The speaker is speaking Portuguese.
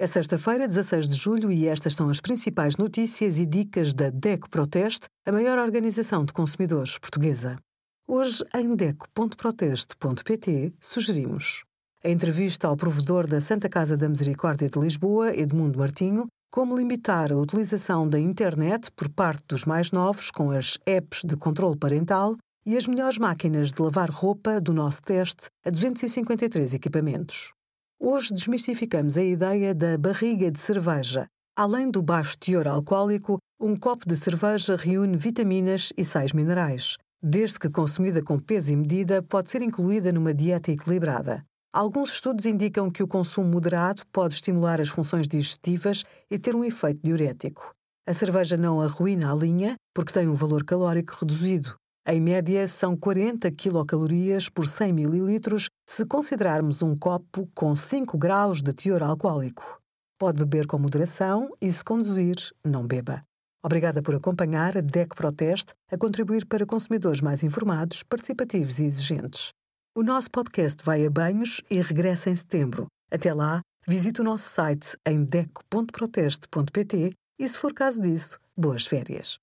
É sexta-feira, 16 de julho, e estas são as principais notícias e dicas da DECO Proteste, a maior organização de consumidores portuguesa. Hoje, em DECO.proteste.pt, sugerimos a entrevista ao provedor da Santa Casa da Misericórdia de Lisboa, Edmundo Martinho, como limitar a utilização da internet por parte dos mais novos com as apps de controle parental e as melhores máquinas de lavar roupa do nosso teste a 253 equipamentos. Hoje desmistificamos a ideia da barriga de cerveja. Além do baixo teor alcoólico, um copo de cerveja reúne vitaminas e sais minerais. Desde que consumida com peso e medida, pode ser incluída numa dieta equilibrada. Alguns estudos indicam que o consumo moderado pode estimular as funções digestivas e ter um efeito diurético. A cerveja não arruína a linha porque tem um valor calórico reduzido. Em média, são 40 quilocalorias por 100 ml se considerarmos um copo com 5 graus de teor alcoólico. Pode beber com moderação e, se conduzir, não beba. Obrigada por acompanhar a DEC Proteste a contribuir para consumidores mais informados, participativos e exigentes. O nosso podcast vai a banhos e regressa em setembro. Até lá, visite o nosso site em deco.proteste.pt e, se for caso disso, boas férias.